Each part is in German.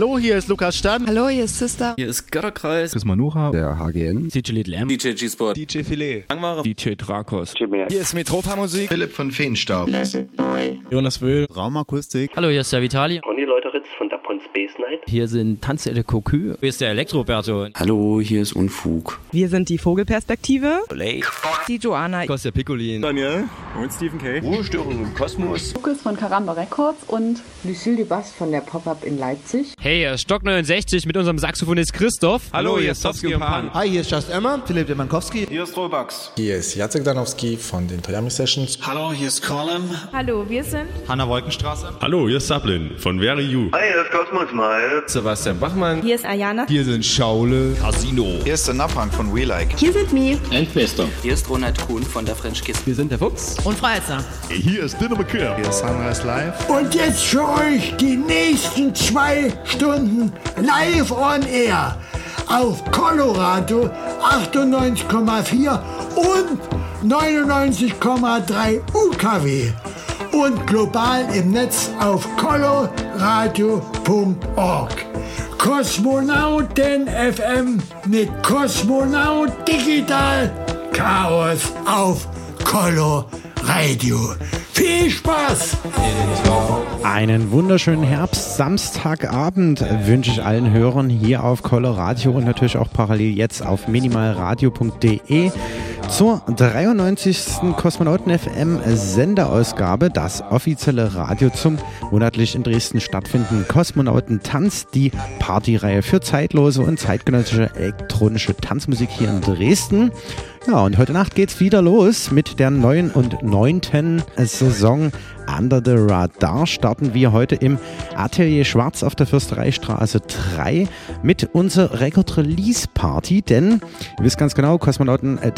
Hallo, hier ist Lukas Stan. Hallo, hier ist Sister. Hier ist Götterkreis. Chris Manucha. Der HGN. DJ Little M. DJ G-Sport. DJ Filet. Langware. DJ Drakos. Hier ist Metropa Musik. Philipp von Feenstaub. Jonas Wöhl. Raumakustik. Hallo, hier ist der Vitali. Conny Leuteritz von Dapon Space Night. Hier sind Tanze de Cocu. Hier ist der Elektroberto. Hallo, hier ist Unfug. Wir sind die Vogelperspektive. Blake. Die Joanna. Kostja Piccolin. Daniel. Und Stephen K. Ruhestörung im Kosmos. Lukas von Karamba Records und Lucille de Bass von der Pop-Up in Leipzig. Hey, hier ist Stock 69 mit unserem Saxophonist Christoph. Hallo, hier ist Towski und Pan. Hi, hier ist Just Emma. Philipp Demankowski. Hier ist Robax. Hier ist Jacek Danowski von den Toyami Sessions. Hallo, hier ist Colin. Hallo, wir sind Hanna Wolkenstraße. Hallo, hier ist Sablin von Very You. Hi, hier ist Cosmos Mal. Sebastian Bachmann. Hier ist Ayana. Hier sind Schaule. Casino. Hier ist der Napang von We Like. Hier sind Mi. Endfester. Hier ist Ronald Kuhn von der French Kiss. Wir sind der Fuchs. Und Freizer. Hier ist Dinner McKeer. Hier ist Sunrise Live. Und jetzt für euch die nächsten zwei Stunden live on air auf Colorado 98,4 und 99,3 UKW und global im Netz auf coloradio.org. Kosmonauten FM mit Kosmonaut Digital Chaos auf Color Radio. Viel Spaß! Einen wunderschönen Herbst, Samstagabend wünsche ich allen Hörern hier auf Coloradio und natürlich auch parallel jetzt auf minimalradio.de zur 93. Kosmonauten FM Senderausgabe, das offizielle Radio zum monatlich in Dresden stattfindenden Kosmonauten Tanz, die Partyreihe für zeitlose und zeitgenössische elektronische Tanzmusik hier in Dresden. Ja, und heute Nacht geht's wieder los mit der neuen und neunten Saison Under the Radar. Starten wir heute im Atelier Schwarz auf der Fürstereistraße 3 mit unserer Record Release Party, denn ihr wisst ganz genau, Kosmonauten äh,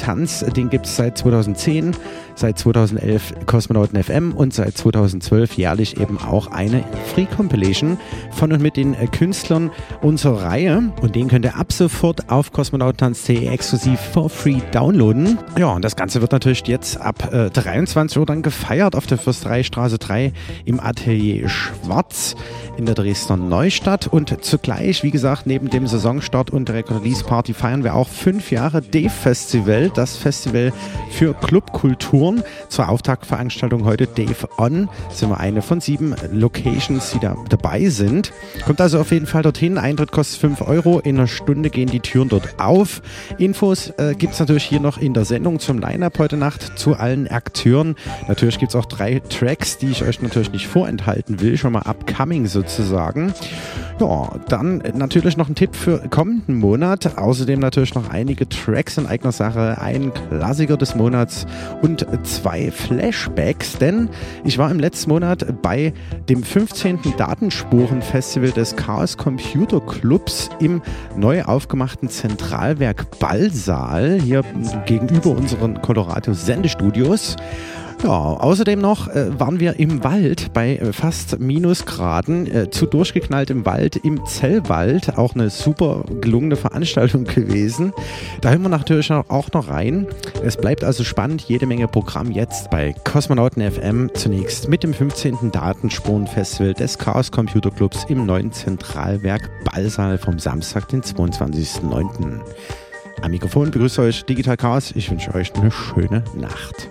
den gibt es seit 2010, seit 2011 Kosmonauten FM und seit 2012 jährlich eben auch eine Free Compilation von und mit den äh, Künstlern unserer Reihe. Und den könnt ihr ab sofort auf kosmonautentanz.de exklusiv for free downloaden. Ja, und das Ganze wird natürlich jetzt ab äh, 23 Uhr dann gefeiert auf der Fürstereistraße 3 im Atelier Schwarz in der Dresdner Neustadt. Und zugleich, wie gesagt, neben dem Saisonstart und der Release Party feiern wir auch fünf Jahre Dave Festival, das Festival für Clubkulturen. Zur Auftaktveranstaltung heute Dave On sind wir eine von sieben Locations, die da dabei sind. Kommt also auf jeden Fall dorthin. Eintritt kostet 5 Euro. In einer Stunde gehen die Türen dort auf. Infos äh, gibt es natürlich hier noch in der Sendung zum Line-Up heute Nacht zu allen Akteuren. Natürlich gibt es auch drei Tracks, die ich euch natürlich nicht vorenthalten will. Schon mal upcoming sozusagen. Ja, dann natürlich noch ein Tipp für kommenden Monat. Außerdem natürlich noch einige Tracks in eigener Sache, ein Klassiker des Monats und zwei Flashbacks, denn ich war im letzten Monat bei dem 15. Datenspuren-Festival des Chaos Computer Clubs im neu aufgemachten Zentralwerk Ballsaal, hier gegenüber unseren Colorado Sendestudios. Ja, außerdem noch äh, waren wir im Wald bei äh, fast Minusgraden, äh, zu durchgeknallt im Wald, im Zellwald. Auch eine super gelungene Veranstaltung gewesen. Da hören wir natürlich auch noch rein. Es bleibt also spannend, jede Menge Programm jetzt bei Kosmonauten FM. Zunächst mit dem 15. Datenspurenfestival des Chaos Computer Clubs im neuen Zentralwerk Ballsaal vom Samstag, den 22.09. Am Mikrofon begrüßt euch Digital Chaos. Ich wünsche euch eine schöne Nacht.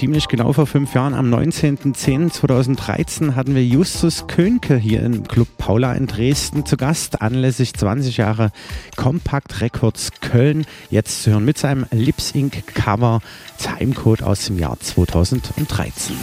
Ziemlich genau vor fünf Jahren, am 19.10.2013, hatten wir Justus Könke hier im Club Paula in Dresden zu Gast, anlässlich 20 Jahre Compact Records Köln. Jetzt zu hören mit seinem Lips Inc. Cover Timecode aus dem Jahr 2013.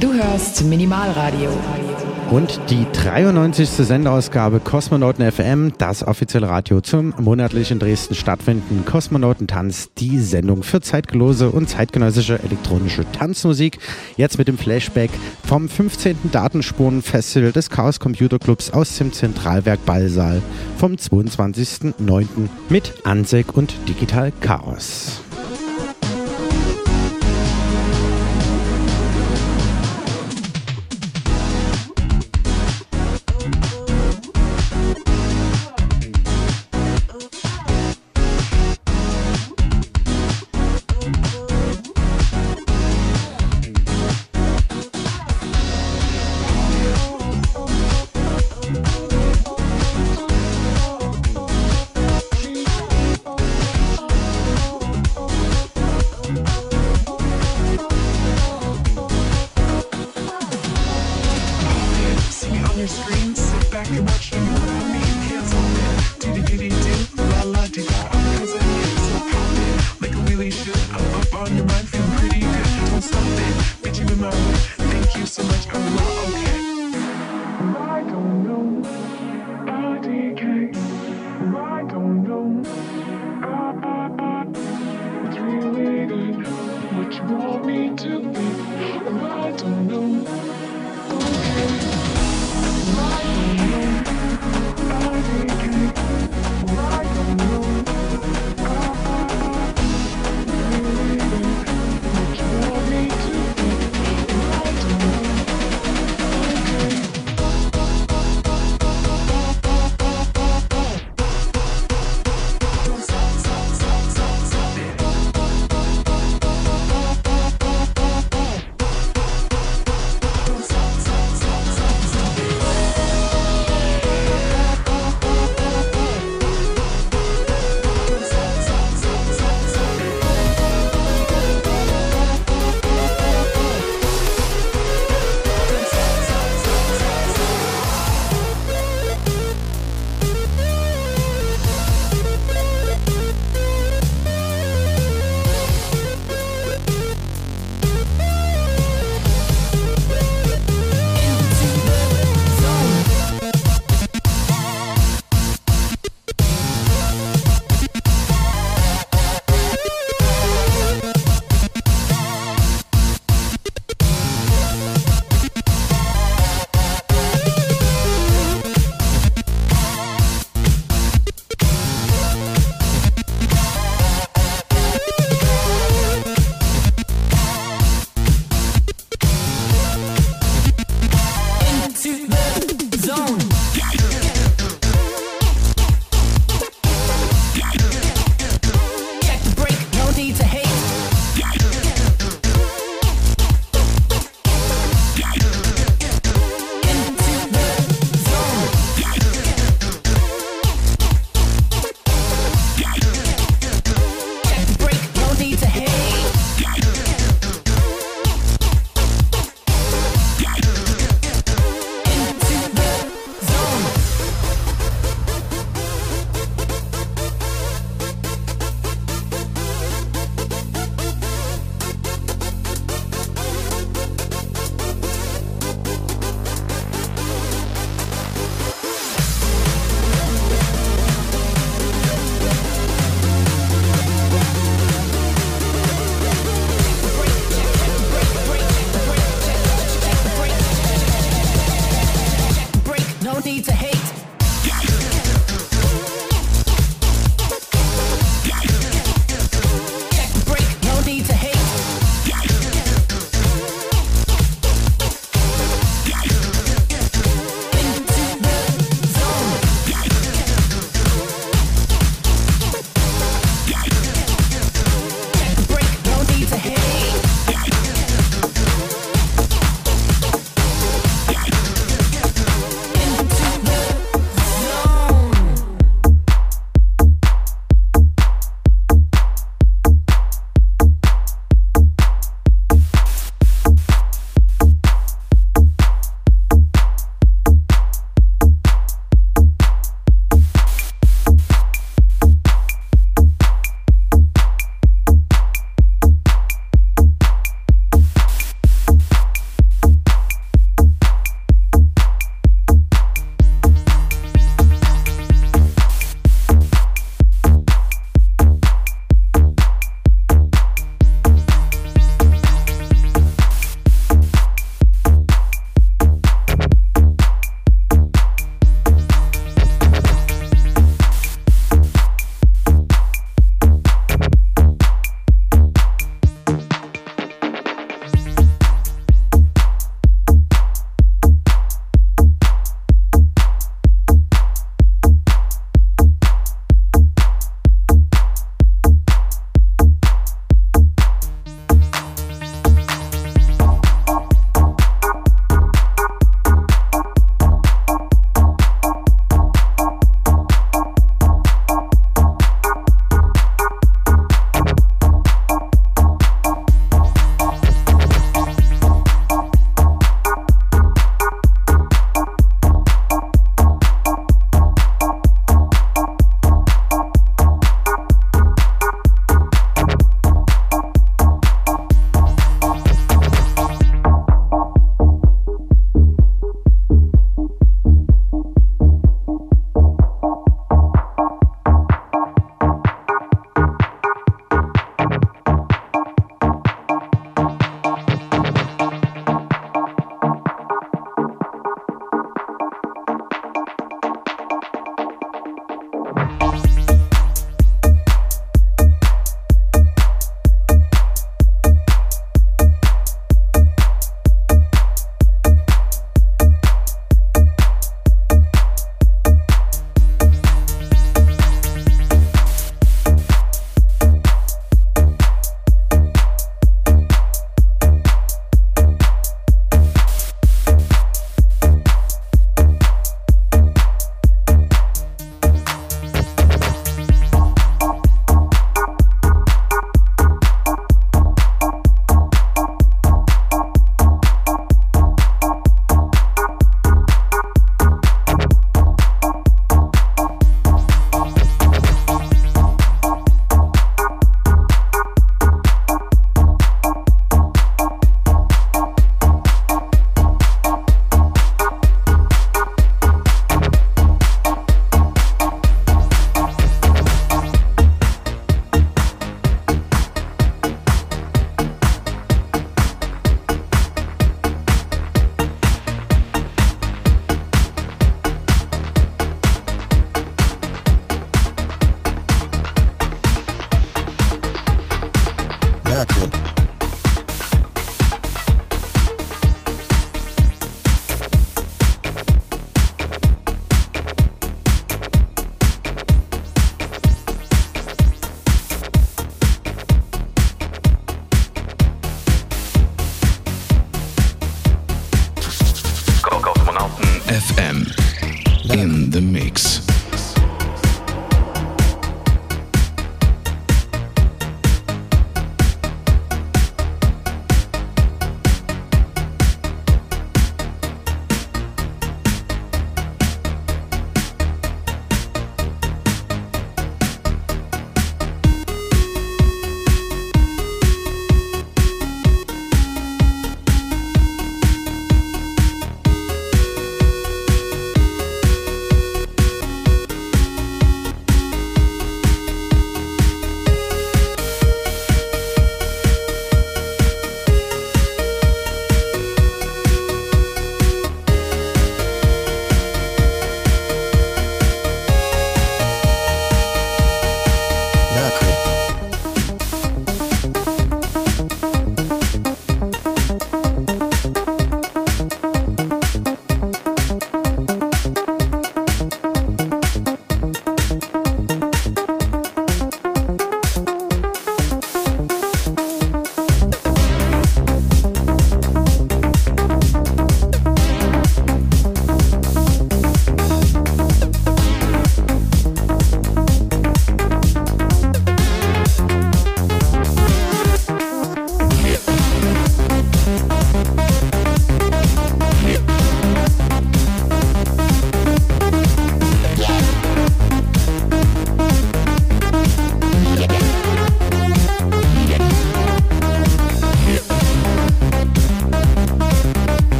Du hörst Minimalradio. Und die 93. Sendeausgabe Kosmonauten FM, das offizielle Radio zum monatlich in Dresden stattfindenden Kosmonautentanz, die Sendung für zeitlose und zeitgenössische elektronische Tanzmusik. Jetzt mit dem Flashback vom 15. Datenspurenfestival des Chaos Computer Clubs aus dem Zentralwerk Ballsaal vom 22.09. mit Ansek und Digital Chaos.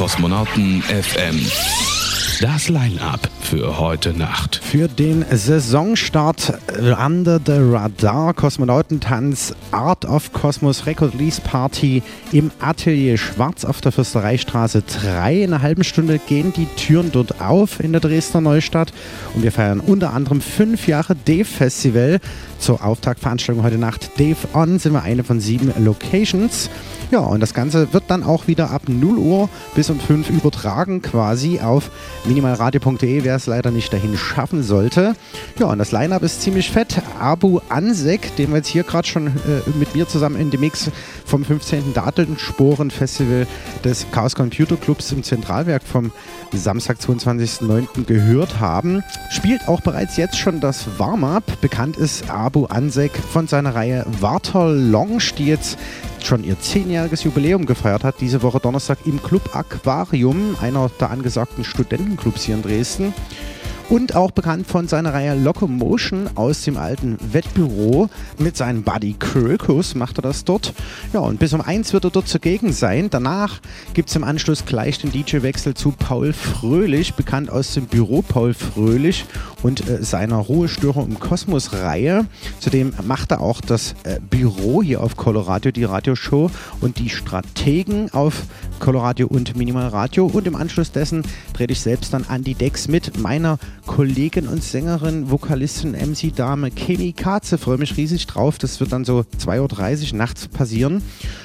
Kosmonauten FM. Das Line-Up für heute Nacht. Für den Saisonstart Under the Radar Kosmonautentanz Art of Cosmos Record Release Party im Atelier Schwarz auf der Fürstereistraße 3. In einer halben Stunde gehen die Türen dort auf in der Dresdner Neustadt und wir feiern unter anderem fünf Jahre Dave Festival. Zur Auftaktveranstaltung heute Nacht Dave On sind wir eine von sieben Locations. Ja, und das Ganze wird dann auch wieder ab 0 Uhr bis um 5 übertragen, quasi auf minimalradio.de, wer es leider nicht dahin schaffen sollte. Ja, und das Line-Up ist ziemlich fett. Abu Ansek, den wir jetzt hier gerade schon äh, mit mir zusammen in dem Mix vom 15. Datelnsporen Festival des Chaos Computer Clubs im Zentralwerk vom Samstag, 22.09. gehört haben, spielt auch bereits jetzt schon das Warm-Up. Bekannt ist Abu Ansek von seiner Reihe Warter Lounge, die jetzt schon ihr zehnjähriges Jubiläum gefeiert hat, diese Woche Donnerstag im Club Aquarium, einer der angesagten Studentenclubs hier in Dresden. Und auch bekannt von seiner Reihe Locomotion aus dem alten Wettbüro. Mit seinem Buddy Kirkus macht er das dort. Ja, und bis um eins wird er dort zugegen sein. Danach gibt es im Anschluss gleich den DJ-Wechsel zu Paul Fröhlich, bekannt aus dem Büro Paul Fröhlich und äh, seiner Ruhestörung im Kosmos-Reihe. Zudem macht er auch das äh, Büro hier auf Coloradio, die Radioshow und die Strategen auf Coloradio und Minimal Radio. Und im Anschluss dessen trete ich selbst dann an die Decks mit meiner Kollegin und Sängerin, Vokalistin, MC-Dame Kemi Katze. Freue mich riesig drauf. Das wird dann so 2.30 Uhr nachts passieren.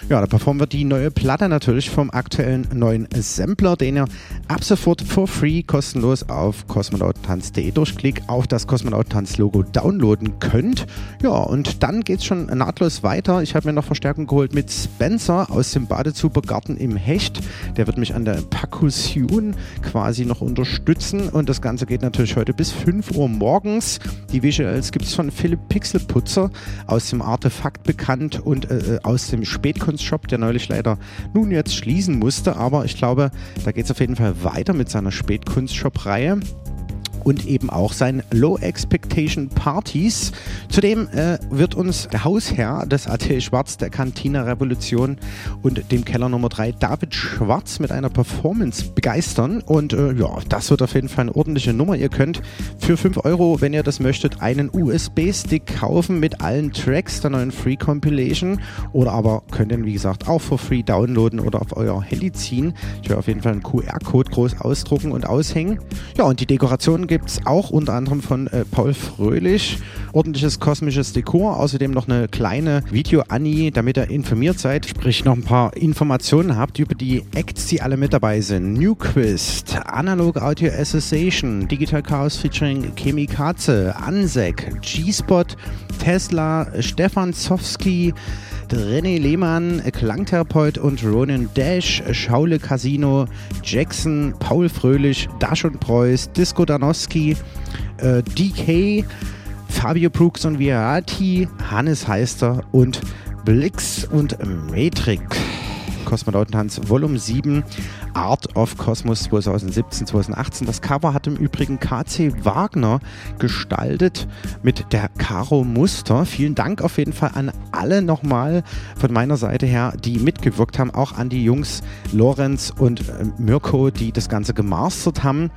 Ja, da performen wir die neue Platte natürlich vom aktuellen neuen Sampler, den ihr ab sofort for free kostenlos auf kosmonautentanz.de durch Klick auf das Kosmonautentanz-Logo downloaden könnt. Ja, und dann geht es schon nahtlos weiter. Ich habe mir noch Verstärkung geholt mit Spencer aus dem Badezubergarten im Hecht. Der wird mich an der Perkussion quasi noch unterstützen und das Ganze geht natürlich heute bis 5 Uhr morgens. Die Visuals gibt es von Philipp Pixelputzer aus dem Artefakt bekannt und äh, aus dem Spätkunstshop, der neulich leider nun jetzt schließen musste. Aber ich glaube, da geht es auf jeden Fall weiter mit seiner Spätkunstshop-Reihe und eben auch sein Low Expectation Partys. Zudem äh, wird uns der Hausherr des AT Schwarz der Cantina Revolution und dem Keller Nummer 3 David Schwarz mit einer Performance begeistern. Und äh, ja, das wird auf jeden Fall eine ordentliche Nummer. Ihr könnt für 5 Euro, wenn ihr das möchtet, einen USB-Stick kaufen mit allen Tracks der neuen Free Compilation oder aber könnt ihr, wie gesagt, auch for free downloaden oder auf euer Handy ziehen. Ich werde auf jeden Fall einen QR-Code groß ausdrucken und aushängen. Ja, und die Dekoration gibt es auch unter anderem von äh, Paul Fröhlich. Ordentliches kosmisches Dekor, außerdem noch eine kleine Video-Annie, damit ihr informiert seid, sprich noch ein paar Informationen habt über die Acts, die alle mit dabei sind. Newquist, Analog Audio Association, Digital Chaos featuring Chemi Katze, Ansek, G-Spot, Tesla, Stefan Zowski, René Lehmann, Klangtherapeut und Ronan Dash, Schaule Casino, Jackson, Paul Fröhlich, Dash und Preuß, Disco Danowski, äh, DK, Fabio Brooks und Virati, Hannes Heister und Blix und Matrix. Kosmonautentanz Volume 7 Art of Cosmos 2017, 2018. Das Cover hat im Übrigen KC Wagner gestaltet mit der Caro Muster. Vielen Dank auf jeden Fall an alle nochmal von meiner Seite her, die mitgewirkt haben, auch an die Jungs Lorenz und äh, Mirko, die das Ganze gemastert haben.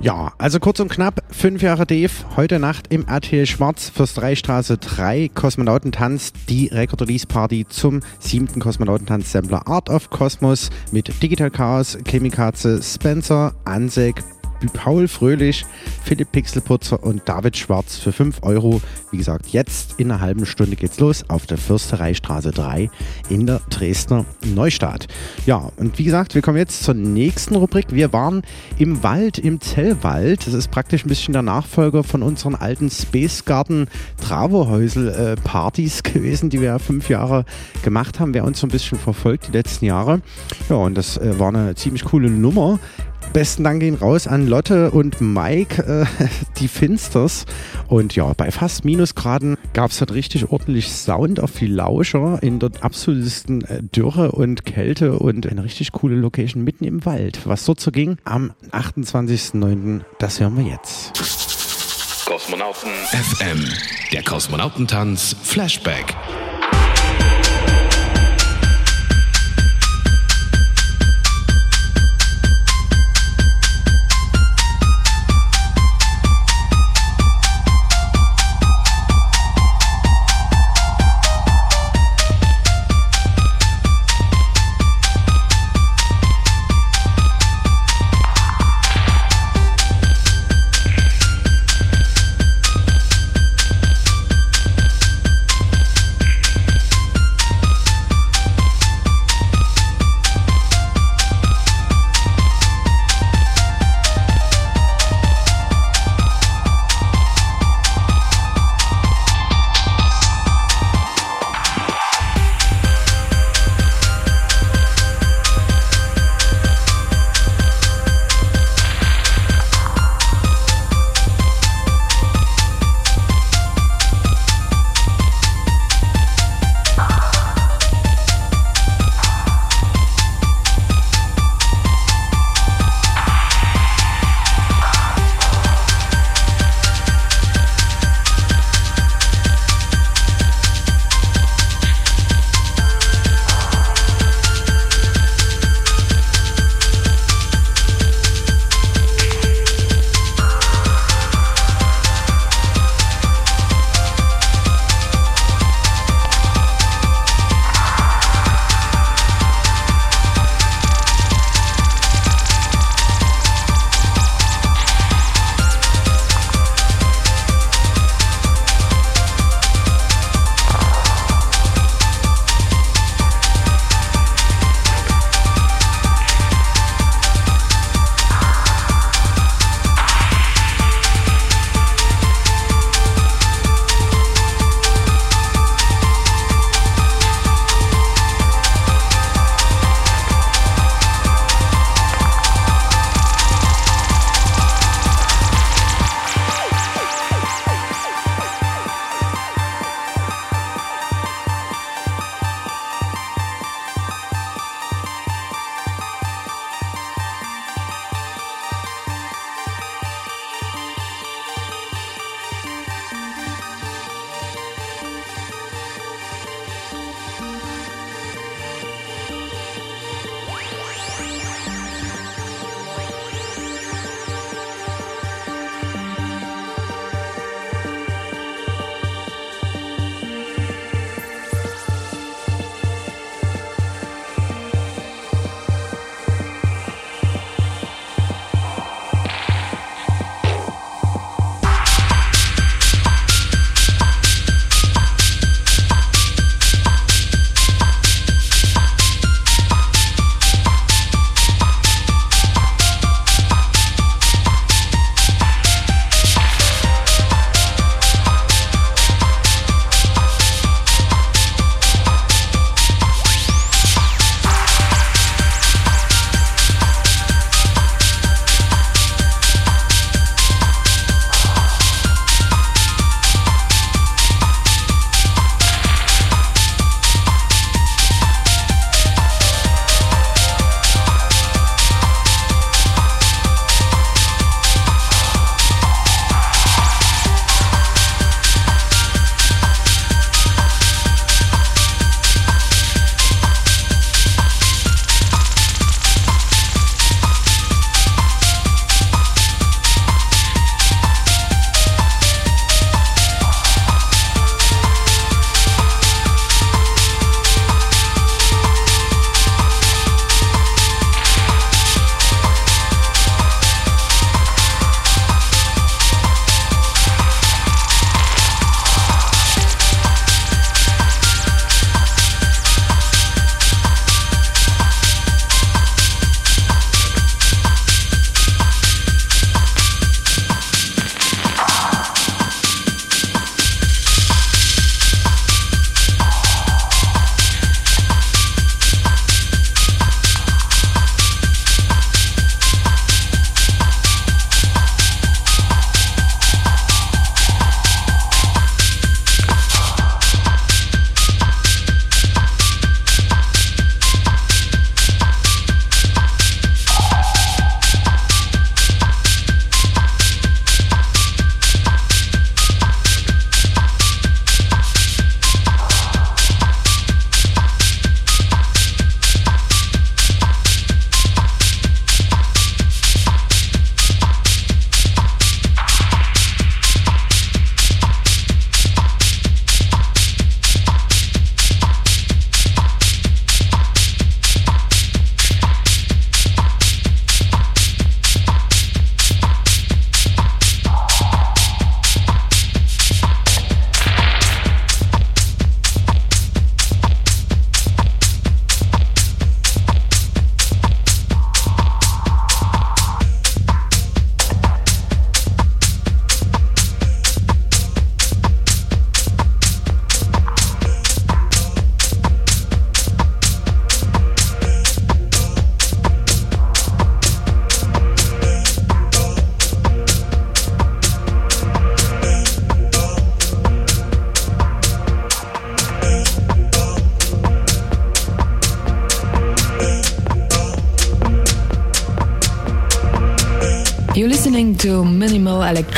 Ja, also kurz und knapp, fünf Jahre Dave, heute Nacht im RTL Schwarz, Fürstereistraße 3, Kosmonautentanz, die Record Release Party zum siebten Kosmonautentanz Sampler Art of Cosmos mit Digital Chaos, Chemikaze, Spencer, Ansek, Paul Fröhlich, Philipp Pixelputzer und David Schwarz für 5 Euro. Wie gesagt, jetzt in einer halben Stunde geht's los auf der Fürstereistraße 3 in der Dresdner Neustadt. Ja, und wie gesagt, wir kommen jetzt zur nächsten Rubrik. Wir waren im Wald, im Zellwald. Das ist praktisch ein bisschen der Nachfolger von unseren alten Space Garden Travohäusel äh, Partys gewesen, die wir ja fünf Jahre gemacht haben. Wer uns so ein bisschen verfolgt die letzten Jahre. Ja, und das äh, war eine ziemlich coole Nummer. Besten Dank gehen raus an Lotte und Mike, äh, die Finsters. Und ja, bei fast Minusgraden gab es dort richtig ordentlich Sound auf die Lauscher in der absolutesten äh, Dürre und Kälte und eine richtig coole Location mitten im Wald. Was dort so ging am 28.09., das hören wir jetzt. Kosmonauten FM, der Kosmonautentanz Flashback.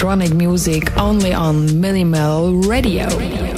Electronic music only on Minimal Radio.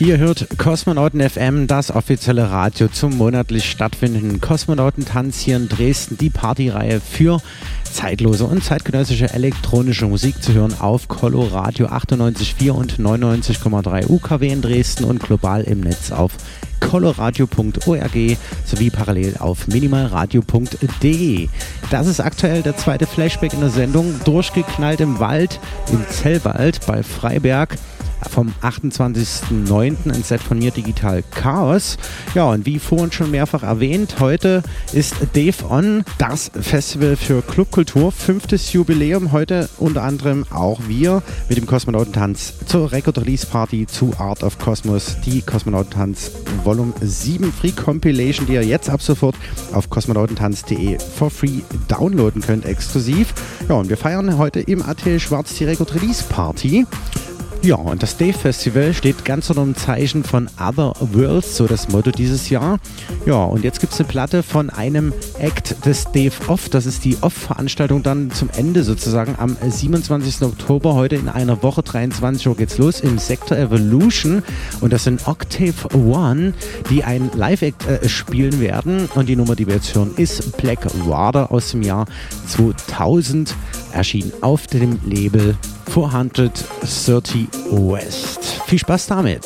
Ihr hört Kosmonauten FM, das offizielle Radio zum monatlich stattfindenden Kosmonautentanz hier in Dresden, die Partyreihe für zeitlose und zeitgenössische elektronische Musik zu hören auf Coloradio 98,4 und 99,3 UKW in Dresden und global im Netz auf coloradio.org sowie parallel auf minimalradio.de. Das ist aktuell der zweite Flashback in der Sendung, durchgeknallt im Wald, im Zellwald bei Freiberg vom 28.09. ein Set von mir Digital Chaos. Ja, und wie vorhin schon mehrfach erwähnt, heute ist Dave On, das Festival für Clubkultur, fünftes Jubiläum. Heute unter anderem auch wir mit dem Kosmonautentanz zur Record Release Party zu Art of Cosmos, die Kosmonautentanz Volume 7 Free Compilation, die ihr jetzt ab sofort auf kosmonautentanz.de for free downloaden könnt, exklusiv. Ja, und wir feiern heute im ATL Schwarz die Record Release Party. Ja, und das Dave Festival steht ganz unter dem Zeichen von Other Worlds, so das Motto dieses Jahr. Ja, und jetzt gibt es eine Platte von einem Act des Dave Off. Das ist die Off-Veranstaltung dann zum Ende sozusagen am 27. Oktober. Heute in einer Woche, 23 Uhr geht's los im Sektor Evolution. Und das sind Octave One, die ein Live-Act äh, spielen werden. Und die Nummer, die wir jetzt hören, ist Black Water aus dem Jahr 2000. Erschienen auf dem Label 430 West. Viel Spaß damit!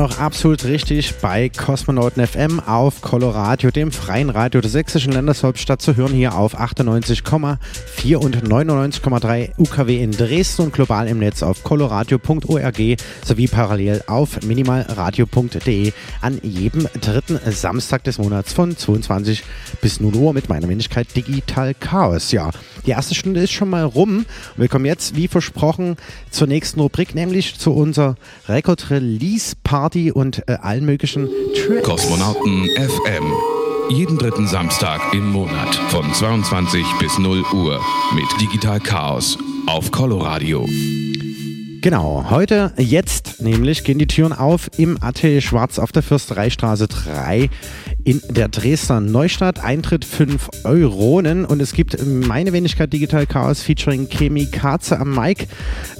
Noch absolut richtig bei Kosmonauten FM auf Coloradio, dem freien Radio der sächsischen Landeshauptstadt, zu hören hier auf 98,4 und 99,3 UKW in Dresden und global im Netz auf coloradio.org sowie parallel auf minimalradio.de an jedem dritten Samstag des Monats von 22 bis 0 Uhr mit meiner Wenigkeit Digital Chaos. Ja, die erste Stunde ist schon mal rum. Wir kommen jetzt, wie versprochen, zur nächsten Rubrik, nämlich zu unserer Record Release Party und äh, allen möglichen Tracks. Kosmonauten FM. Jeden dritten Samstag im Monat von 22 bis 0 Uhr mit Digital Chaos auf Coloradio. Genau, heute, jetzt nämlich, gehen die Türen auf im Atelier Schwarz auf der Fürstereistraße 3 in der Dresdner Neustadt. Eintritt 5 Euronen und es gibt meine Wenigkeit Digital Chaos featuring Chemi Katze am Mic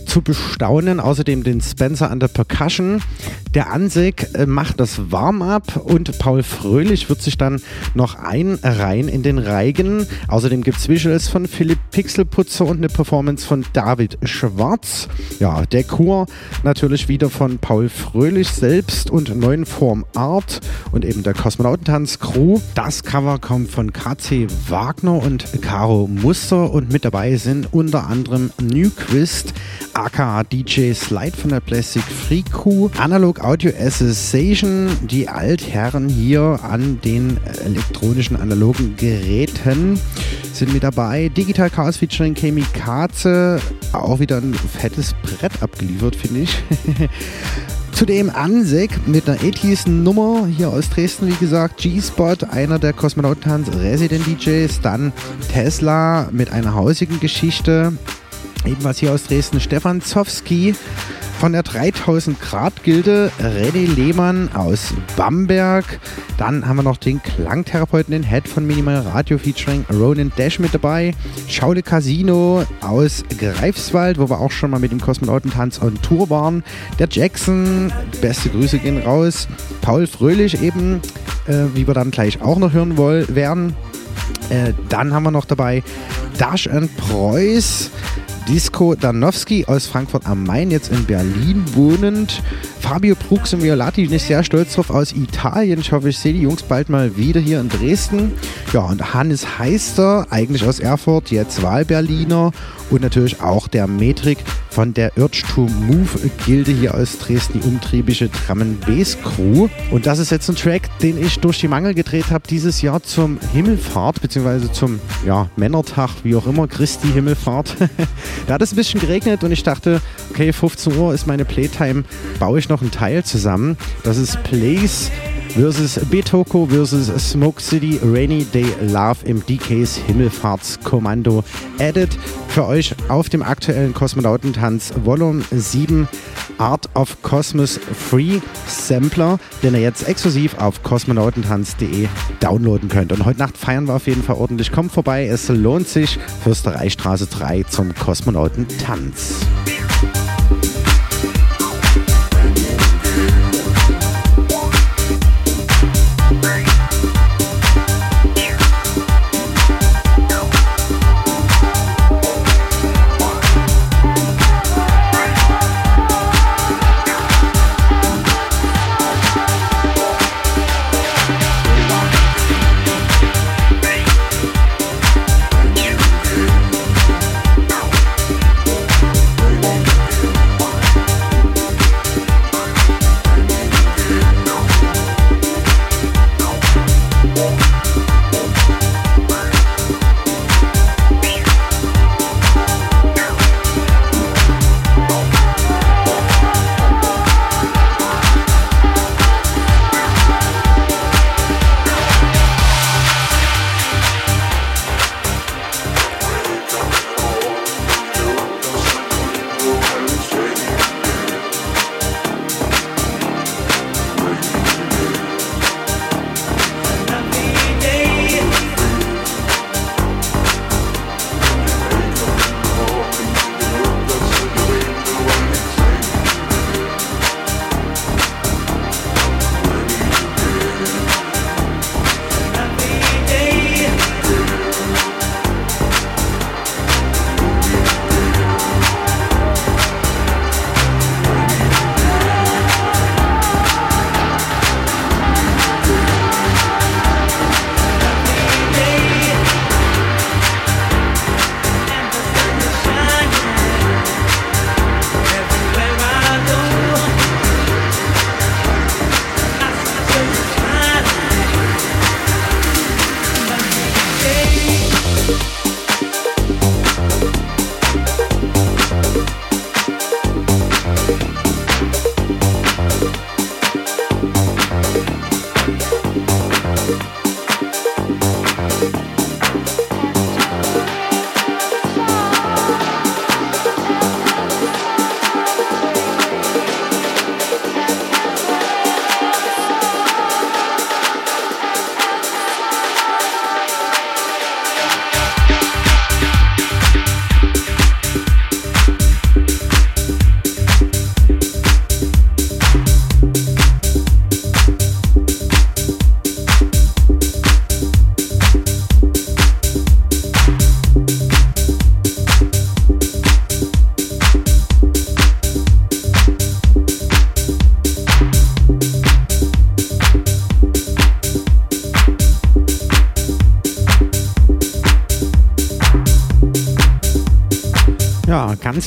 zu bestaunen. Außerdem den Spencer an der Percussion. Der Ansig äh, macht das Warm-up und Paul Fröhlich wird sich dann noch einreihen in den Reigen. Außerdem gibt es Visuals von Philipp Pixelputzer und eine Performance von David Schwarz. Ja, der Chor natürlich wieder von Paul Fröhlich selbst und neuen Form Art und eben der Kosmonautentanz Crew. Das Cover kommt von KC Wagner und Caro Muster und mit dabei sind unter anderem Newquist, aka DJ Slide von der Plastic Freak Analog Audio Association, die Altherren hier an den elektronischen analogen Geräten sind mit dabei. Digital Chaos featuring Kemi Katze, auch wieder ein fettes Brett abgeliefert, finde ich. Zudem Ansek mit einer 80s Nummer hier aus Dresden, wie gesagt, G-Spot, einer der Kosmonautentanz Resident DJs, dann Tesla mit einer hausigen Geschichte, ebenfalls hier aus Dresden Stefan Zowski von der 3000 Grad Gilde, René Lehmann aus Bamberg. Dann haben wir noch den Klangtherapeuten, den Head von Minimal Radio featuring Ronan Dash mit dabei. Schaule Casino aus Greifswald, wo wir auch schon mal mit dem Kosmonautentanz on Tour waren. Der Jackson, beste Grüße gehen raus. Paul Fröhlich eben, äh, wie wir dann gleich auch noch hören wollen, werden. Äh, dann haben wir noch dabei Dash and Preuß. Disco Danowski aus Frankfurt am Main, jetzt in Berlin wohnend. Fabio Brux und Violati, bin ich sehr stolz drauf, aus Italien. Ich hoffe, ich sehe die Jungs bald mal wieder hier in Dresden. Ja, und Hannes Heister, eigentlich aus Erfurt, jetzt Wahlberliner. Und natürlich auch der Metrik von der Urge to Move Gilde hier aus Dresden, die umtriebische Drum Bass Crew. Und das ist jetzt ein Track, den ich durch die Mangel gedreht habe dieses Jahr zum Himmelfahrt, beziehungsweise zum ja, Männertag, wie auch immer, Christi Himmelfahrt. da hat es ein bisschen geregnet und ich dachte, okay, 15 Uhr ist meine Playtime, baue ich noch ein Teil zusammen. Das ist Place versus Betoko versus Smoke City Rainy Day Love im DKs Himmelfahrtskommando Edit für euch auf dem aktuellen Kosmonautentanz Volume 7 Art of Cosmos Free Sampler, den ihr jetzt exklusiv auf kosmonautentanz.de downloaden könnt. Und heute Nacht feiern wir auf jeden Fall ordentlich. Kommt vorbei, es lohnt sich. Fürstereistraße 3 zum Kosmonautentanz.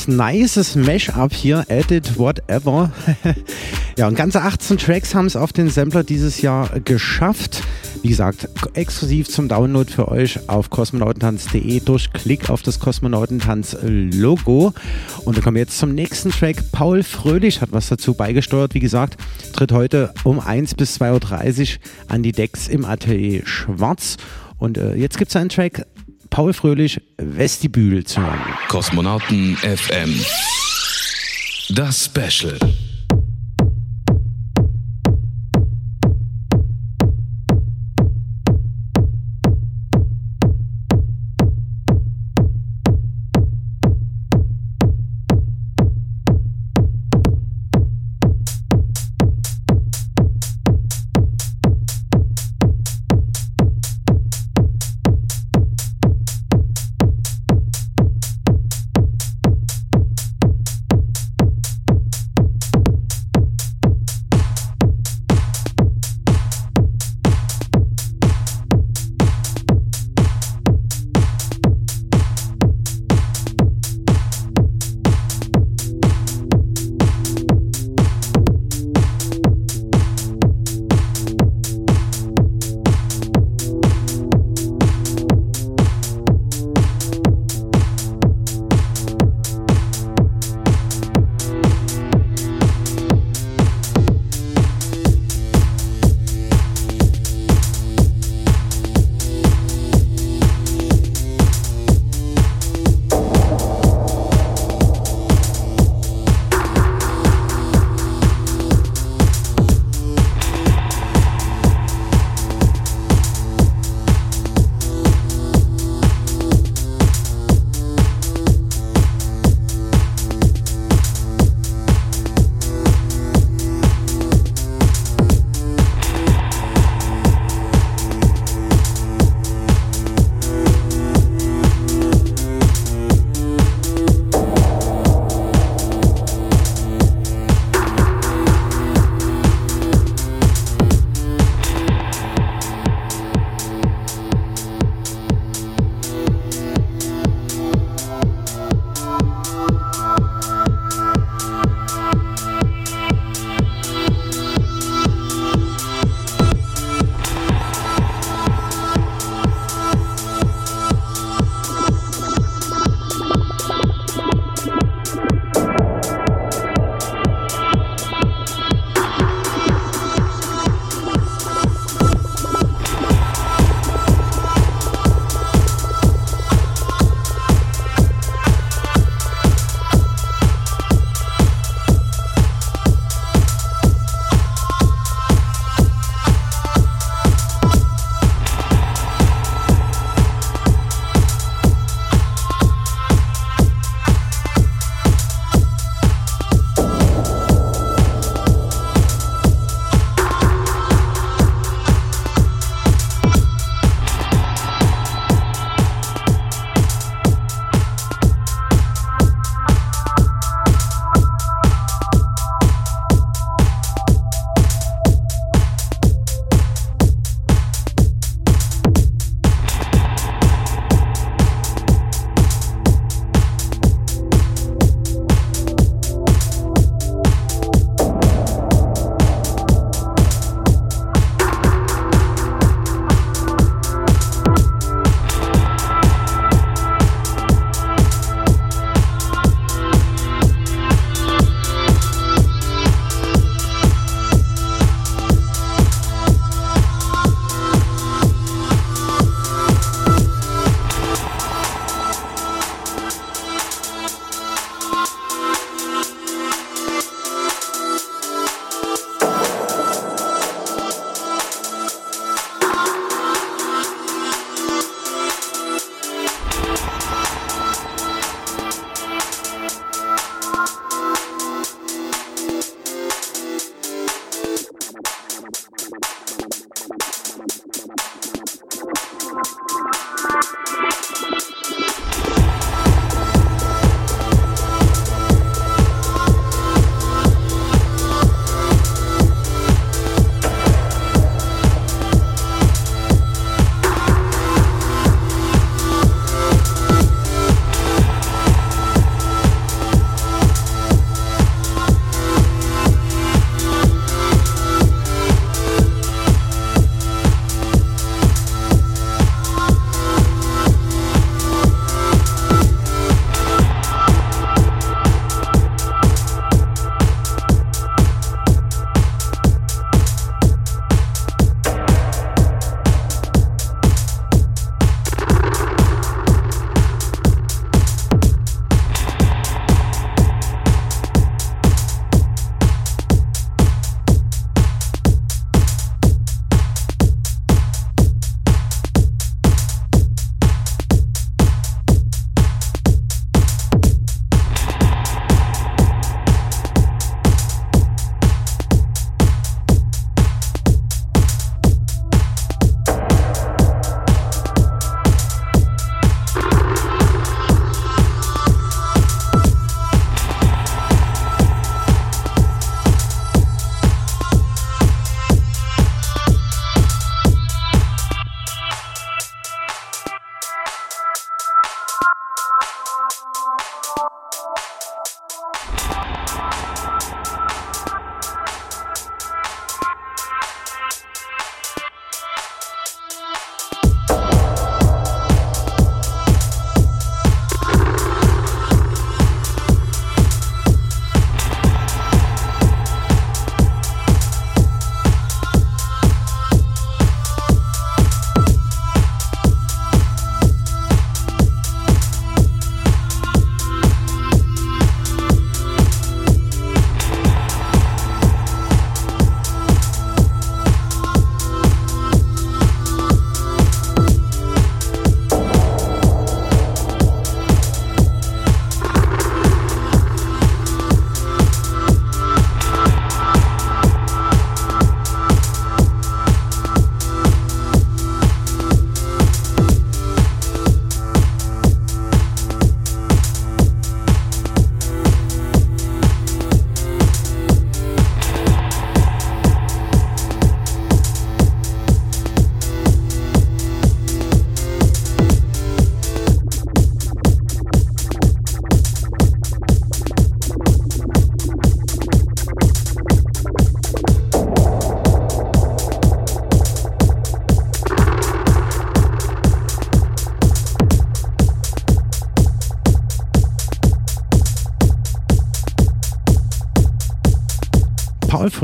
Ganz nices Mash-up hier, Edit Whatever. ja, und ganze 18 Tracks haben es auf den Sampler dieses Jahr geschafft. Wie gesagt, exklusiv zum Download für euch auf kosmonautentanz.de durch Klick auf das Kosmonautentanz-Logo. Und wir kommen jetzt zum nächsten Track. Paul Fröhlich hat was dazu beigesteuert. Wie gesagt, tritt heute um 1 bis 2.30 Uhr an die Decks im Atelier Schwarz. Und äh, jetzt gibt es einen Track, Paul Fröhlich, Vestibül zu hören. Kosmonauten FM. Das Special.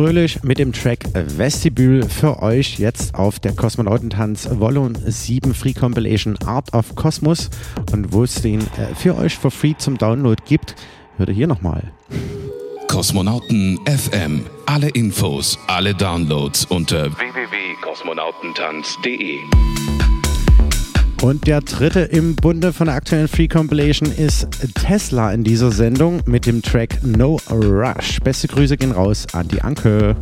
Fröhlich mit dem Track Vestibül für euch jetzt auf der Kosmonautentanz Volume 7 Free Compilation Art of Cosmos. Und wo es den äh, für euch for free zum Download gibt, hört ihr hier nochmal. Kosmonauten FM. Alle Infos, alle Downloads unter www.kosmonautentanz.de. Und der dritte im Bunde von der aktuellen Free Compilation ist Tesla in dieser Sendung mit dem Track No Rush. Beste Grüße gehen raus an die Anke.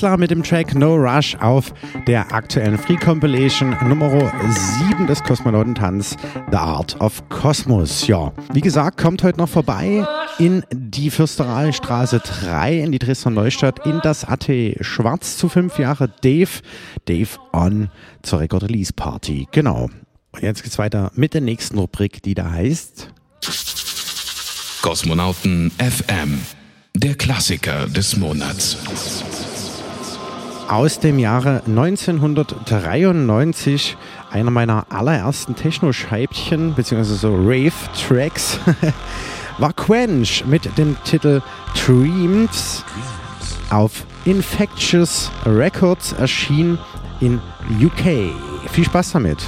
Tesla mit dem Track No Rush auf der aktuellen Free Compilation Nummer 7 des Kosmonautentanz The Art of Cosmos. Ja, wie gesagt, kommt heute noch vorbei in die Fürsteralstraße 3 in die Dresdner Neustadt in das AT Schwarz zu fünf Jahre Dave. Dave on zur Record Release Party. Genau. Und jetzt geht's weiter mit der nächsten Rubrik, die da heißt Kosmonauten FM. Der Klassiker des Monats. Aus dem Jahre 1993, einer meiner allerersten Techno-Scheibchen, beziehungsweise so Rave-Tracks, war Quench mit dem Titel Dreams auf Infectious Records erschien in UK. Viel Spaß damit.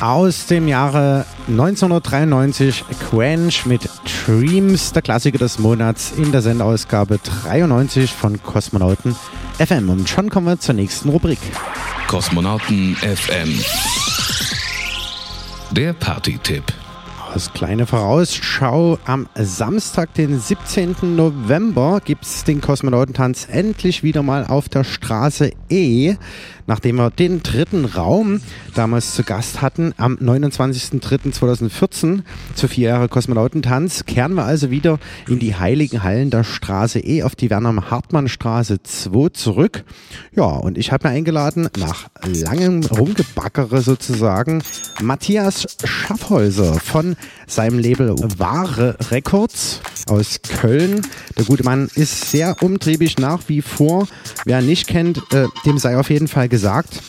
Aus dem Jahre 1993 Quench mit Dreams, der Klassiker des Monats in der Sendeausgabe 93 von Kosmonauten FM. Und schon kommen wir zur nächsten Rubrik. Kosmonauten FM. Der Party-Tipp. Aus kleine Vorausschau. Am Samstag, den 17. November, gibt es den Kosmonautentanz endlich wieder mal auf der Straße E nachdem wir den dritten Raum damals zu Gast hatten, am 29.03.2014 zu vier Jahre Kosmonautentanz, kehren wir also wieder in die heiligen Hallen der Straße E auf die Werner-Hartmann-Straße 2 zurück. Ja, und ich habe mir eingeladen, nach langem Rumgebackere sozusagen, Matthias Schaffhäuser von seinem Label Ware Records aus Köln. Der gute Mann ist sehr umtriebig nach wie vor. Wer nicht kennt, äh, dem sei auf jeden Fall gesagt, gesagt,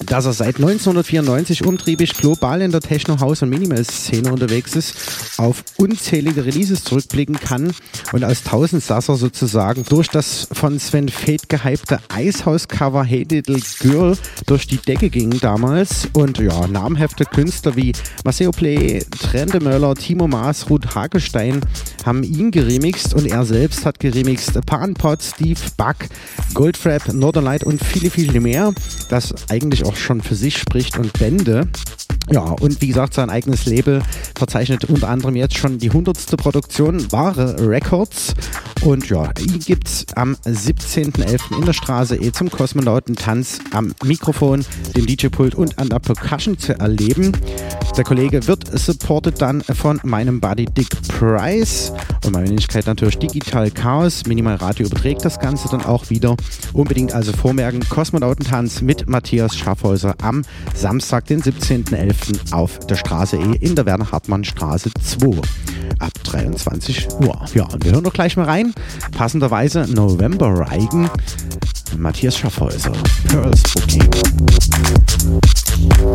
dass er seit 1994 umtriebig global in der Techno, House und Minimal-Szene unterwegs ist, auf unzählige Releases zurückblicken kann. Und als Tausendsasser sozusagen durch das von Sven Fate gehypte Eishaus-Cover Hey Little Girl durch die Decke ging damals. Und ja, namhafte Künstler wie Maceo Play, Trende Möller, Timo Maas, Ruth Hagestein haben ihn geremixt und er selbst hat geremixt Panpot, Steve Buck, Goldfrap, Northern Light und viele, viele mehr, das eigentlich auch schon für sich spricht und Bände. Ja, und wie gesagt, sein eigenes Label verzeichnet unter anderem jetzt schon die 100. Produktion, Ware Records. Und ja, ihn gibt es am 17.11. in der Straße E zum Kosmonautentanz am Mikrofon, dem DJ-Pult und an der Percussion zu erleben. Der Kollege wird supported dann von meinem Buddy Dick Price und meine Wenigkeit natürlich Digital Chaos. Minimal Radio überträgt das Ganze dann auch wieder. Unbedingt also vormerken, Kosmonautentanz mit Matthias Schaffhäuser am Samstag, den 17.11 auf der Straße E in der Werner-Hartmann-Straße 2 ab 23 Uhr. Ja, und wir hören doch gleich mal rein. Passenderweise November Reigen, Matthias Schaffhäuser, Pearls Booking. Yeah.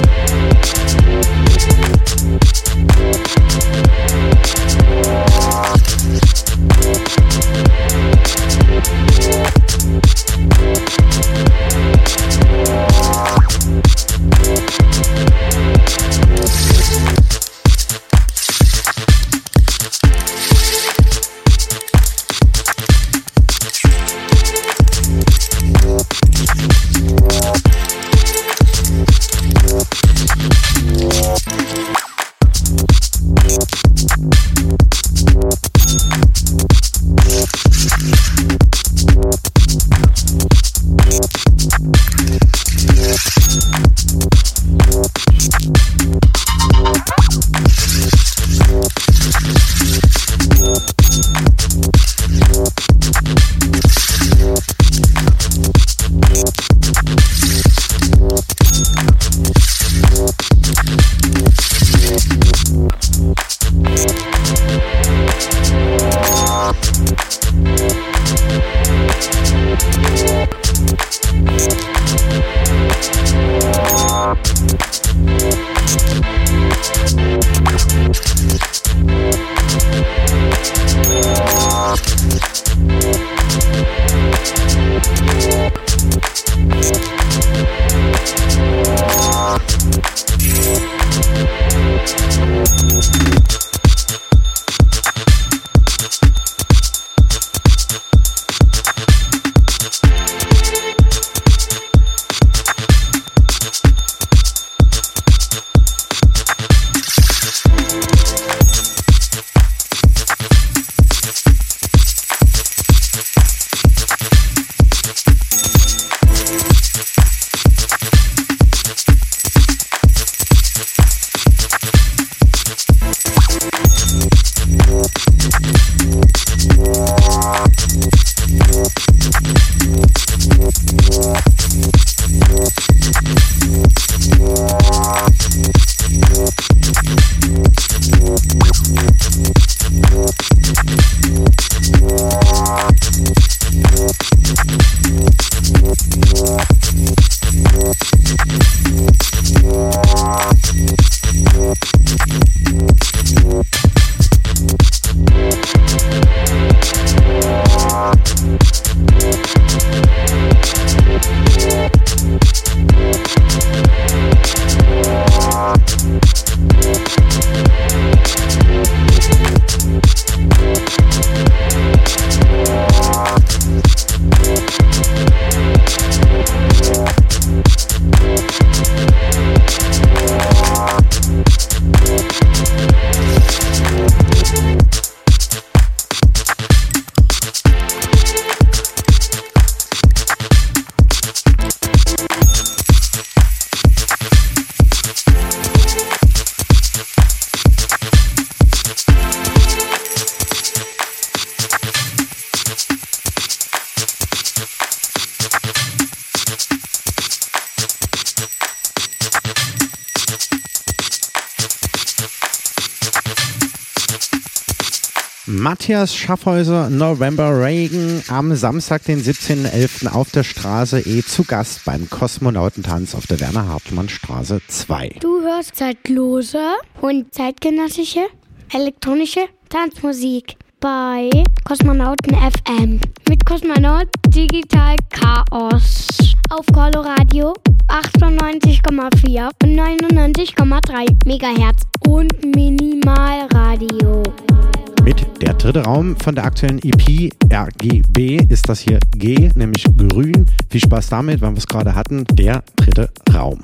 Matthias Schaffhäuser, November Reagan, am Samstag, den 17.11. auf der Straße E zu Gast beim Kosmonautentanz auf der Werner Hartmann Straße 2. Du hörst zeitlose und zeitgenössische elektronische Tanzmusik bei Kosmonauten FM mit Kosmonaut Digital Chaos auf Coloradio 98,4 und 99,3 Megahertz und Minimalradio. Mit der dritte Raum von der aktuellen EP RGB ist das hier G, nämlich grün. Viel Spaß damit, weil wir es gerade hatten. Der dritte Raum.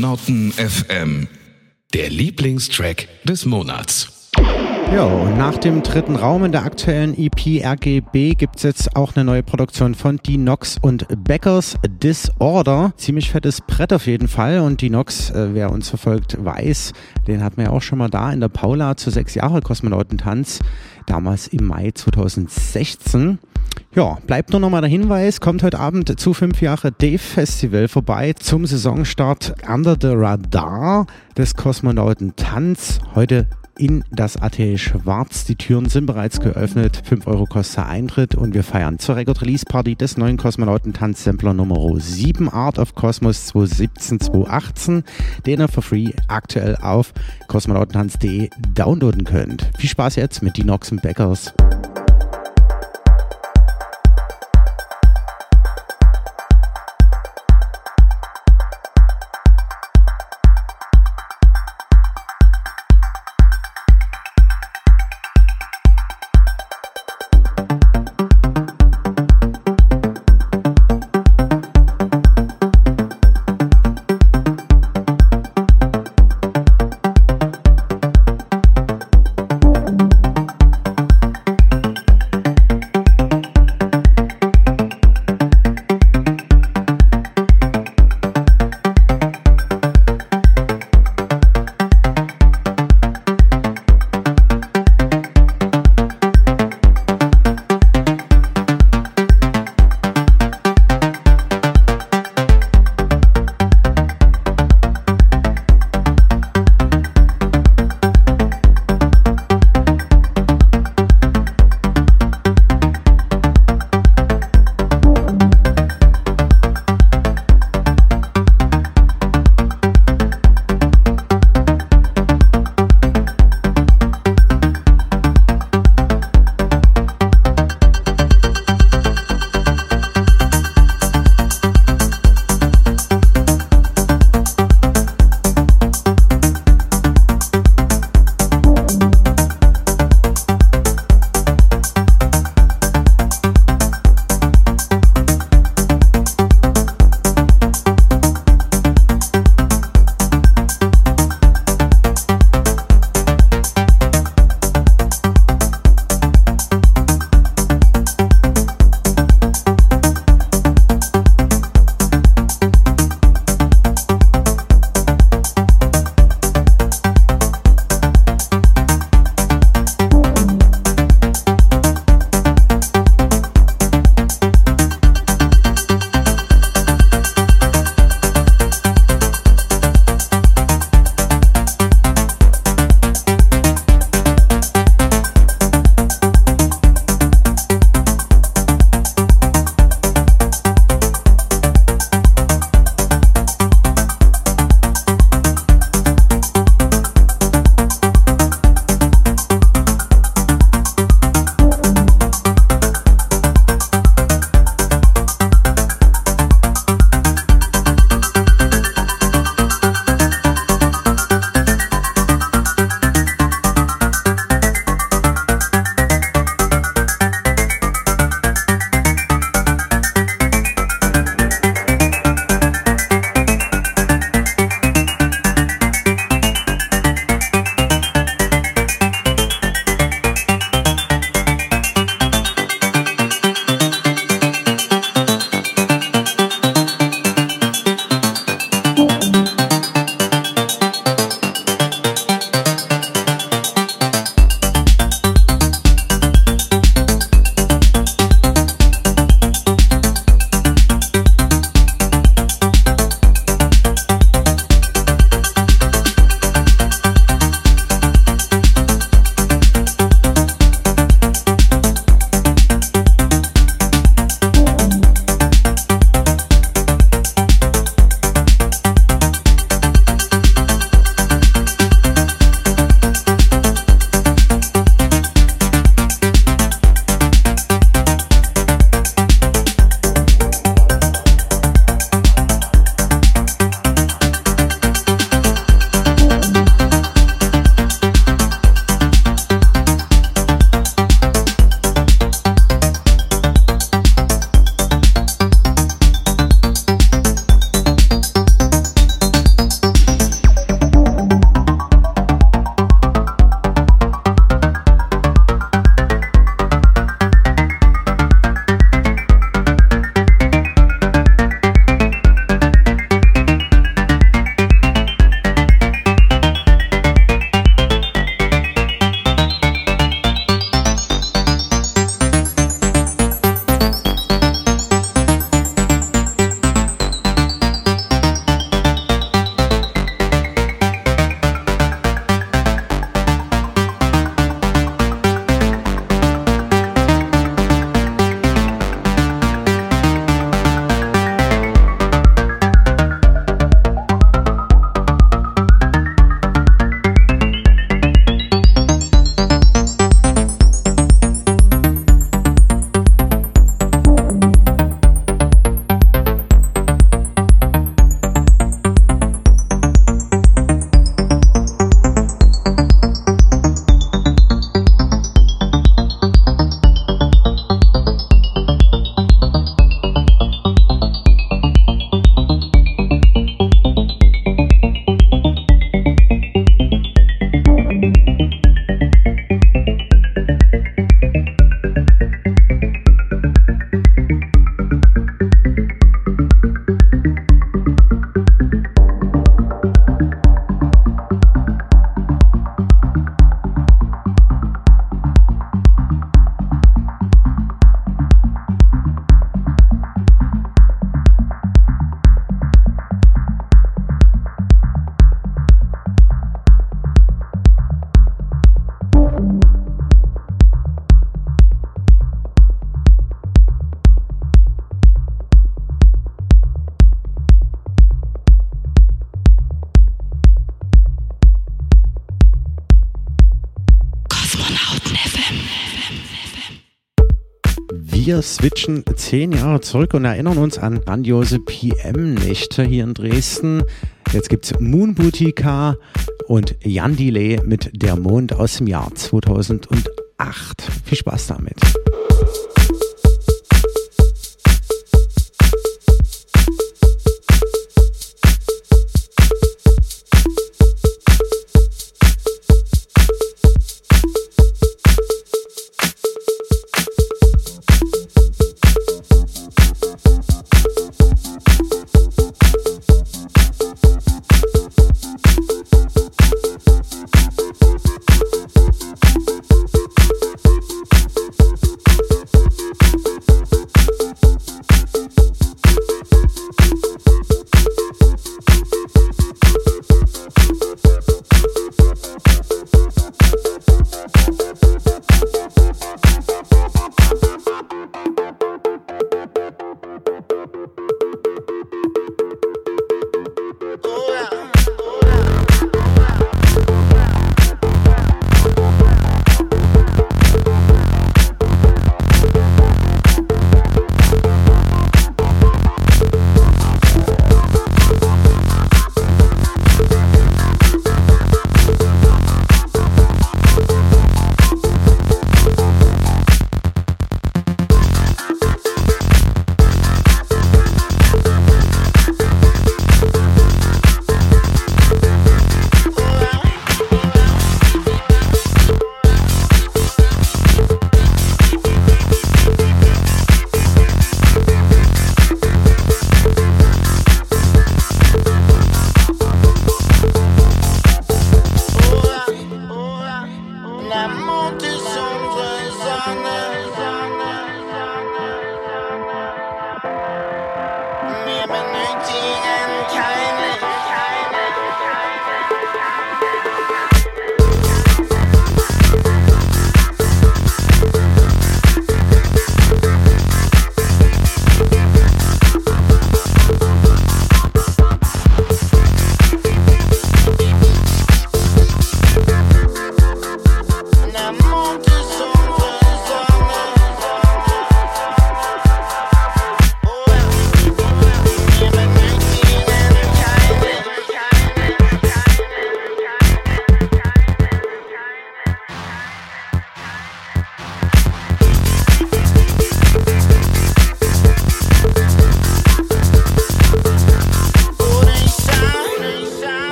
Kosmonauten FM. Der Lieblingstrack des Monats. Ja, und nach dem dritten Raum in der aktuellen EP RGB gibt's jetzt auch eine neue Produktion von Dinox und Beckers Disorder. Ziemlich fettes Brett auf jeden Fall. Und Dinox, äh, wer uns verfolgt, weiß, den hatten wir ja auch schon mal da in der Paula zu sechs Jahre Kosmonautentanz. Damals im Mai 2016. Ja, bleibt nur noch mal der Hinweis, kommt heute Abend zu 5 Jahre Dave Festival vorbei zum Saisonstart Under the Radar des Kosmonautentanz. Heute in das Atelier Schwarz. Die Türen sind bereits geöffnet. 5 Euro kostet der Eintritt und wir feiern zur Record Release Party des neuen Kosmonautentanz-Sampler Nummer 7 Art of Cosmos 2017-2018, den ihr for free aktuell auf kosmonautentanz.de downloaden könnt. Viel Spaß jetzt mit und Beckers. Switchen zehn Jahre zurück und erinnern uns an grandiose PM-Nächte hier in Dresden. Jetzt gibt's Moon und Jan Delay mit Der Mond aus dem Jahr 2008. Viel Spaß damit.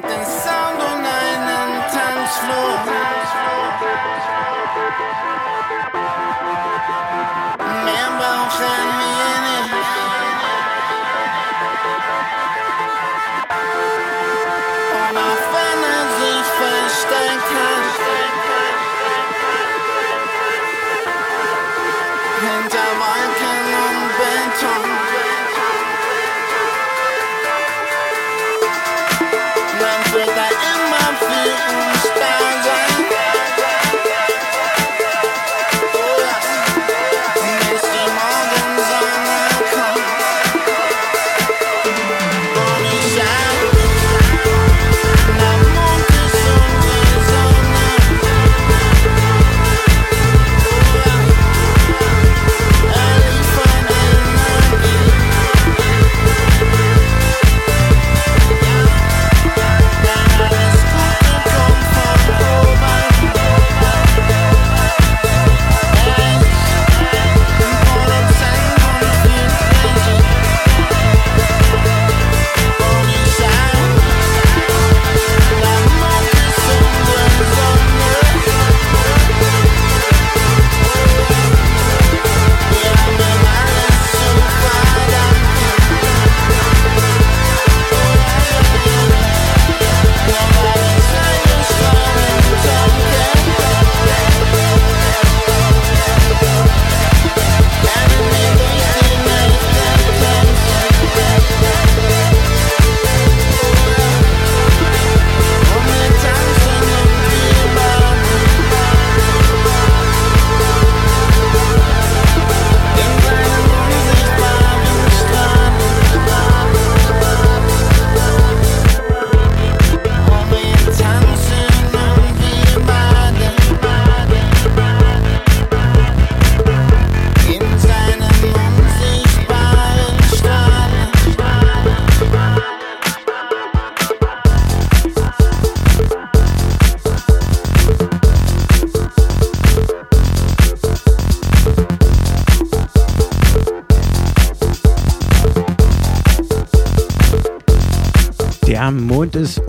Dann wird er immer für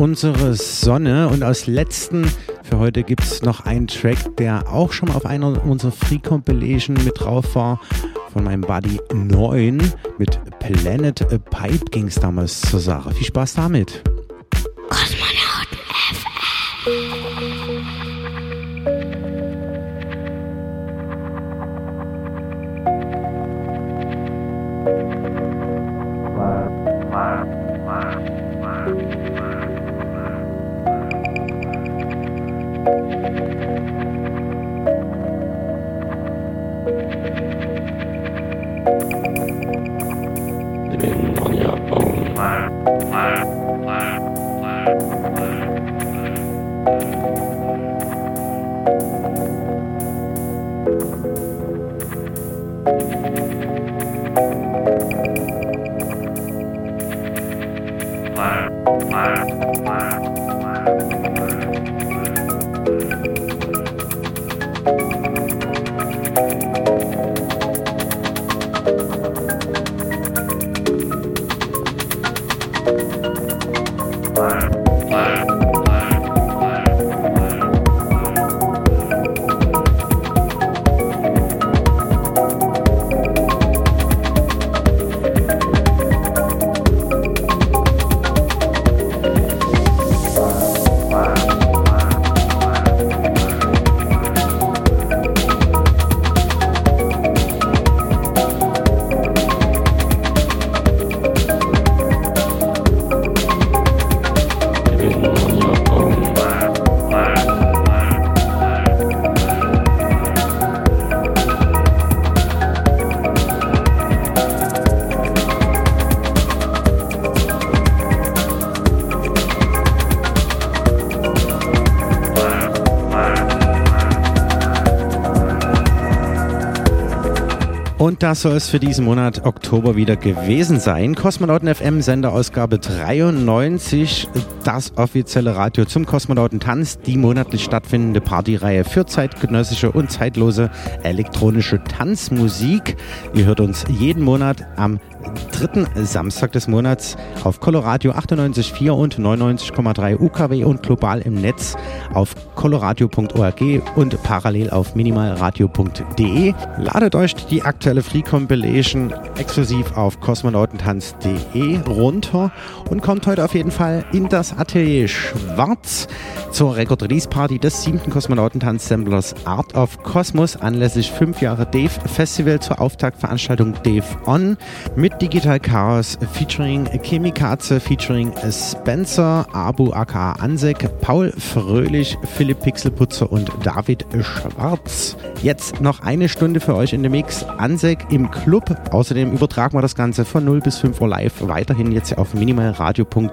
unsere Sonne und aus letzten für heute gibt es noch einen Track, der auch schon mal auf einer unserer Free Compilation mit drauf war. Von meinem Buddy 9 mit Planet Pipe ging es damals zur Sache. Viel Spaß damit. Das soll es für diesen Monat Oktober wieder gewesen sein. Kosmonauten FM Senderausgabe 93, das offizielle Radio zum Kosmonautentanz, die monatlich stattfindende Partyreihe für zeitgenössische und zeitlose elektronische Tanzmusik. Ihr hört uns jeden Monat am dritten Samstag des Monats auf Coloradio 98,4 und 99,3 UKW und global im Netz auf coloradio.org und parallel auf minimalradio.de. Ladet euch die aktuelle Free Compilation exklusiv auf kosmonautentanz.de runter und kommt heute auf jeden Fall in das Atelier Schwarz zur Record Release Party des siebten Kosmonautentanz-Samplers Art of Cosmos anlässlich 5 Jahre Dave Festival zur Auftaktveranstaltung Dave On mit Digital Chaos featuring Chemikaze featuring Spencer, Abu aka Ansek, Paul Fröhlich, Philipp Pixelputzer und David Schwarz. Jetzt noch eine Stunde für euch in dem Mix. Ansek im Club. Außerdem übertragen wir das Ganze von 0 bis 5 Uhr live weiterhin jetzt auf minimalradio.de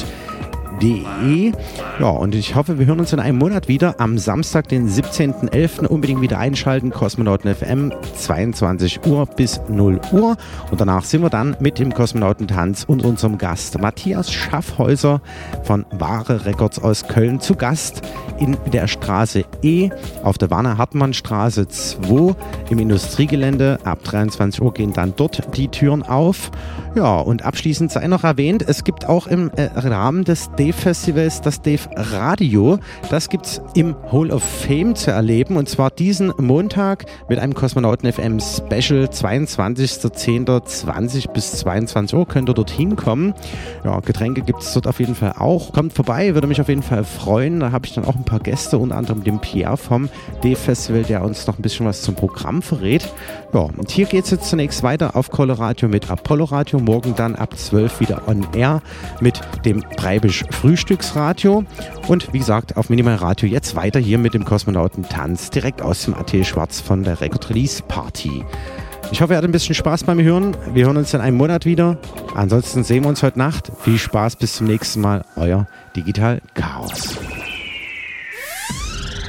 www.kosmonauten.de. Ja, und ich hoffe, wir hören uns in einem Monat wieder am Samstag, den 17.11. Unbedingt wieder einschalten. Kosmonauten FM, 22 Uhr bis 0 Uhr. Und danach sind wir dann mit dem Kosmonautentanz und unserem Gast Matthias Schaffhäuser von Wahre Records aus Köln zu Gast in der Straße E auf der Warner Hartmann Straße 2 im Industriegelände. Ab 23 Uhr gehen dann dort die Türen auf. Ja, und abschließend sei noch erwähnt, es gibt auch im äh, Rahmen des Dave Festivals das Dave Radio. Das gibt es im Hall of Fame zu erleben und zwar diesen Montag mit einem Kosmonauten FM Special 22.10.20 bis 22 Uhr könnt ihr dorthin kommen. Ja, Getränke es dort auf jeden Fall auch. Kommt vorbei, würde mich auf jeden Fall freuen. Da habe ich dann auch ein paar Gäste, unter anderem den Pierre vom Dave Festival, der uns noch ein bisschen was zum Programm verrät. Ja, und hier geht es jetzt zunächst weiter auf Coloradio mit Apollo Radio. Morgen dann ab 12 wieder on air mit dem Breibisch Frühstücksradio. Und wie gesagt, auf Minimal Radio jetzt weiter hier mit dem Kosmonauten Tanz direkt aus dem AT Schwarz von der Record Release Party. Ich hoffe, ihr hattet ein bisschen Spaß beim Hören. Wir hören uns in einem Monat wieder. Ansonsten sehen wir uns heute Nacht. Viel Spaß, bis zum nächsten Mal. Euer Digital Chaos.